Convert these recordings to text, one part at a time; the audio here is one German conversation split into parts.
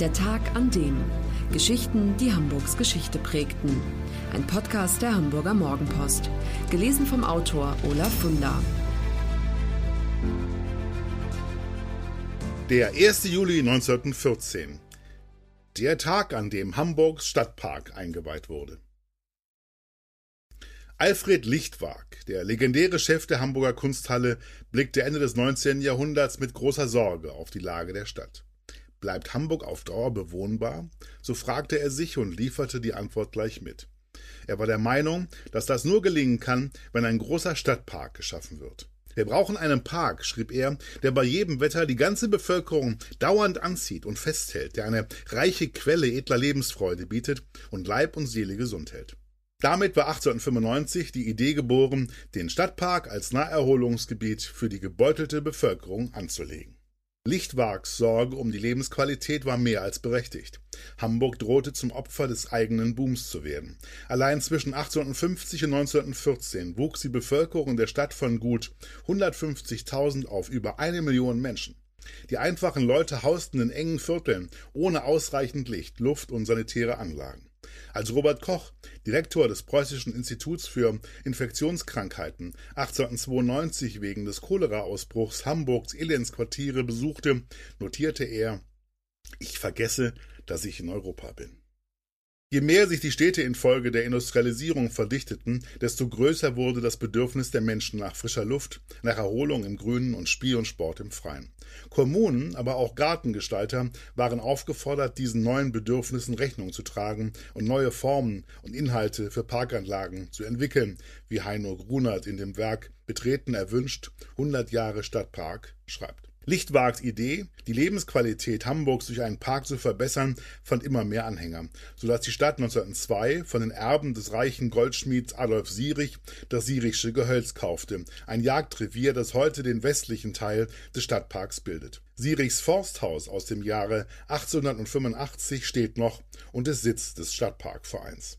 Der Tag an dem. Geschichten, die Hamburgs Geschichte prägten. Ein Podcast der Hamburger Morgenpost. Gelesen vom Autor Olaf Funder. Der 1. Juli 1914. Der Tag, an dem Hamburgs Stadtpark eingeweiht wurde. Alfred Lichtwag, der legendäre Chef der Hamburger Kunsthalle, blickte Ende des 19. Jahrhunderts mit großer Sorge auf die Lage der Stadt. Bleibt Hamburg auf Dauer bewohnbar? So fragte er sich und lieferte die Antwort gleich mit. Er war der Meinung, dass das nur gelingen kann, wenn ein großer Stadtpark geschaffen wird. Wir brauchen einen Park, schrieb er, der bei jedem Wetter die ganze Bevölkerung dauernd anzieht und festhält, der eine reiche Quelle edler Lebensfreude bietet und Leib und Seele gesund hält. Damit war 1895 die Idee geboren, den Stadtpark als Naherholungsgebiet für die gebeutelte Bevölkerung anzulegen. Lichtwags Sorge um die Lebensqualität war mehr als berechtigt. Hamburg drohte zum Opfer des eigenen Booms zu werden. Allein zwischen 1850 und 1914 wuchs die Bevölkerung der Stadt von gut 150.000 auf über eine Million Menschen. Die einfachen Leute hausten in engen Vierteln ohne ausreichend Licht, Luft und sanitäre Anlagen. Als Robert Koch, Direktor des Preußischen Instituts für Infektionskrankheiten, 1892 wegen des Choleraausbruchs Hamburgs Elendsquartiere besuchte, notierte er Ich vergesse, dass ich in Europa bin. Je mehr sich die Städte infolge der Industrialisierung verdichteten, desto größer wurde das Bedürfnis der Menschen nach frischer Luft, nach Erholung im Grünen und Spiel und Sport im Freien. Kommunen, aber auch Gartengestalter waren aufgefordert, diesen neuen Bedürfnissen Rechnung zu tragen und neue Formen und Inhalte für Parkanlagen zu entwickeln, wie Heino Grunert in dem Werk Betreten erwünscht 100 Jahre Stadtpark schreibt. Lichtwags Idee, die Lebensqualität Hamburgs durch einen Park zu verbessern, fand immer mehr Anhänger, sodass die Stadt 1902 von den Erben des reichen Goldschmieds Adolf Sierich das Sierichsche Gehölz kaufte, ein Jagdrevier, das heute den westlichen Teil des Stadtparks bildet. Sierichs Forsthaus aus dem Jahre 1885 steht noch und ist Sitz des Stadtparkvereins.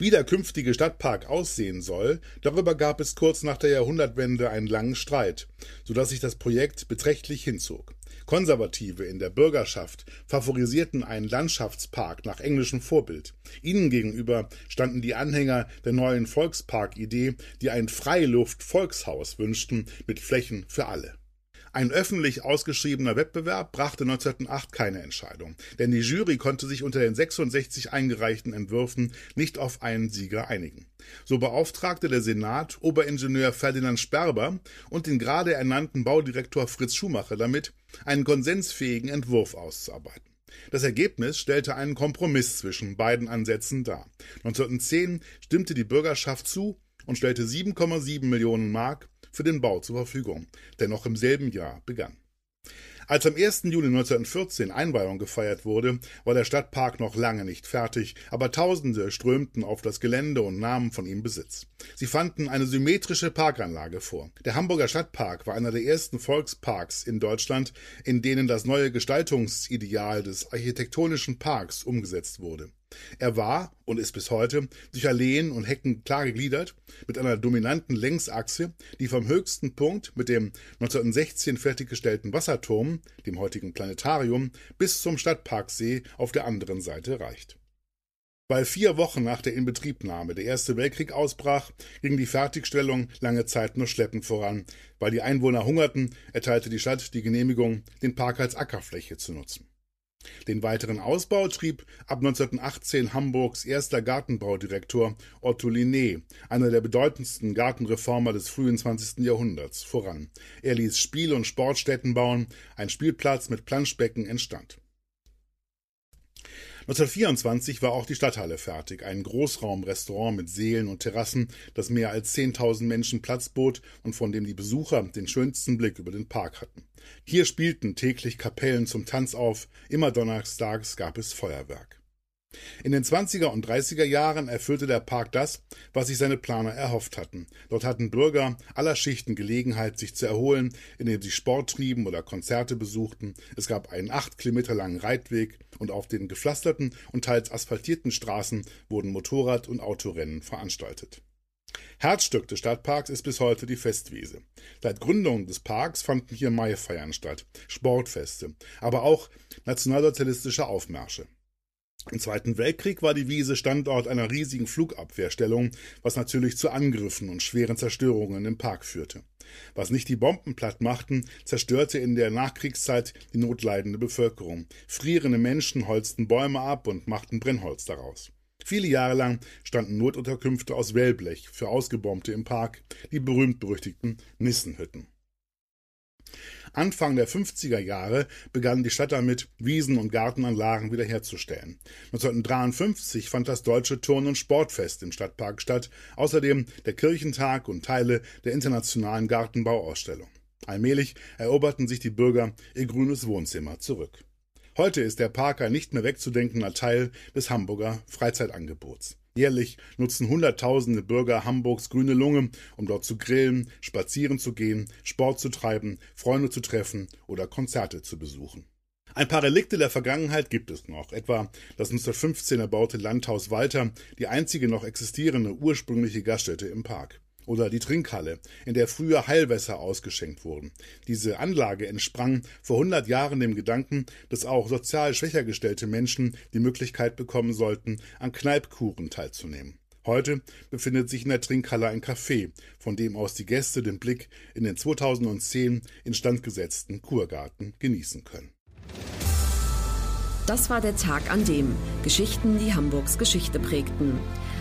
Wie der künftige Stadtpark aussehen soll, darüber gab es kurz nach der Jahrhundertwende einen langen Streit, so dass sich das Projekt beträchtlich hinzog. Konservative in der Bürgerschaft favorisierten einen Landschaftspark nach englischem Vorbild. Ihnen gegenüber standen die Anhänger der neuen Volksparkidee, die ein Freiluft-Volkshaus wünschten mit Flächen für alle. Ein öffentlich ausgeschriebener Wettbewerb brachte 1908 keine Entscheidung, denn die Jury konnte sich unter den 66 eingereichten Entwürfen nicht auf einen Sieger einigen. So beauftragte der Senat Oberingenieur Ferdinand Sperber und den gerade ernannten Baudirektor Fritz Schumacher damit, einen konsensfähigen Entwurf auszuarbeiten. Das Ergebnis stellte einen Kompromiss zwischen beiden Ansätzen dar. 1910 stimmte die Bürgerschaft zu und stellte 7,7 Millionen Mark für den Bau zur Verfügung, der noch im selben Jahr begann. Als am 1. Juli 1914 Einweihung gefeiert wurde, war der Stadtpark noch lange nicht fertig, aber Tausende strömten auf das Gelände und nahmen von ihm Besitz. Sie fanden eine symmetrische Parkanlage vor. Der Hamburger Stadtpark war einer der ersten Volksparks in Deutschland, in denen das neue Gestaltungsideal des architektonischen Parks umgesetzt wurde. Er war und ist bis heute durch Alleen und Hecken klar gegliedert, mit einer dominanten Längsachse, die vom höchsten Punkt mit dem 1916 fertiggestellten Wasserturm, dem heutigen Planetarium, bis zum Stadtparksee auf der anderen Seite reicht. Weil vier Wochen nach der Inbetriebnahme der Erste Weltkrieg ausbrach, ging die Fertigstellung lange Zeit nur schleppend voran. Weil die Einwohner hungerten, erteilte die Stadt die Genehmigung, den Park als Ackerfläche zu nutzen. Den weiteren Ausbau trieb ab 1918 Hamburgs erster Gartenbaudirektor Otto Linné, einer der bedeutendsten Gartenreformer des frühen 20. Jahrhunderts, voran. Er ließ Spiel- und Sportstätten bauen, ein Spielplatz mit Planschbecken entstand. 1924 war auch die Stadthalle fertig, ein Großraumrestaurant mit Seelen und Terrassen, das mehr als 10.000 Menschen Platz bot und von dem die Besucher den schönsten Blick über den Park hatten. Hier spielten täglich Kapellen zum Tanz auf, immer donnerstags gab es Feuerwerk. In den 20er und 30er Jahren erfüllte der Park das, was sich seine Planer erhofft hatten. Dort hatten Bürger aller Schichten Gelegenheit, sich zu erholen, indem sie Sport trieben oder Konzerte besuchten. Es gab einen acht Kilometer langen Reitweg und auf den gepflasterten und teils asphaltierten Straßen wurden Motorrad- und Autorennen veranstaltet. Herzstück des Stadtparks ist bis heute die Festwiese. Seit Gründung des Parks fanden hier Maifeiern statt, Sportfeste, aber auch nationalsozialistische Aufmärsche. Im Zweiten Weltkrieg war die Wiese Standort einer riesigen Flugabwehrstellung, was natürlich zu Angriffen und schweren Zerstörungen im Park führte. Was nicht die Bomben platt machten, zerstörte in der Nachkriegszeit die notleidende Bevölkerung. Frierende Menschen holzten Bäume ab und machten Brennholz daraus. Viele Jahre lang standen Notunterkünfte aus Wellblech für Ausgebombte im Park, die berühmt-berüchtigten Nissenhütten. Anfang der 50er Jahre begann die Stadt damit, Wiesen und Gartenanlagen wiederherzustellen. 1953 fand das Deutsche Turn- und Sportfest im Stadtpark statt, außerdem der Kirchentag und Teile der internationalen Gartenbauausstellung. Allmählich eroberten sich die Bürger ihr grünes Wohnzimmer zurück. Heute ist der Park ein nicht mehr wegzudenkender Teil des Hamburger Freizeitangebots. Jährlich nutzen Hunderttausende Bürger Hamburgs grüne Lunge, um dort zu grillen, spazieren zu gehen, Sport zu treiben, Freunde zu treffen oder Konzerte zu besuchen. Ein paar Relikte der Vergangenheit gibt es noch, etwa das 1915 erbaute Landhaus Walter, die einzige noch existierende ursprüngliche Gaststätte im Park oder die Trinkhalle, in der früher Heilwässer ausgeschenkt wurden. Diese Anlage entsprang vor 100 Jahren dem Gedanken, dass auch sozial schwächer gestellte Menschen die Möglichkeit bekommen sollten, an Kneipkuren teilzunehmen. Heute befindet sich in der Trinkhalle ein Café, von dem aus die Gäste den Blick in den 2010 instand gesetzten Kurgarten genießen können. Das war der Tag an dem Geschichten, die Hamburgs Geschichte prägten.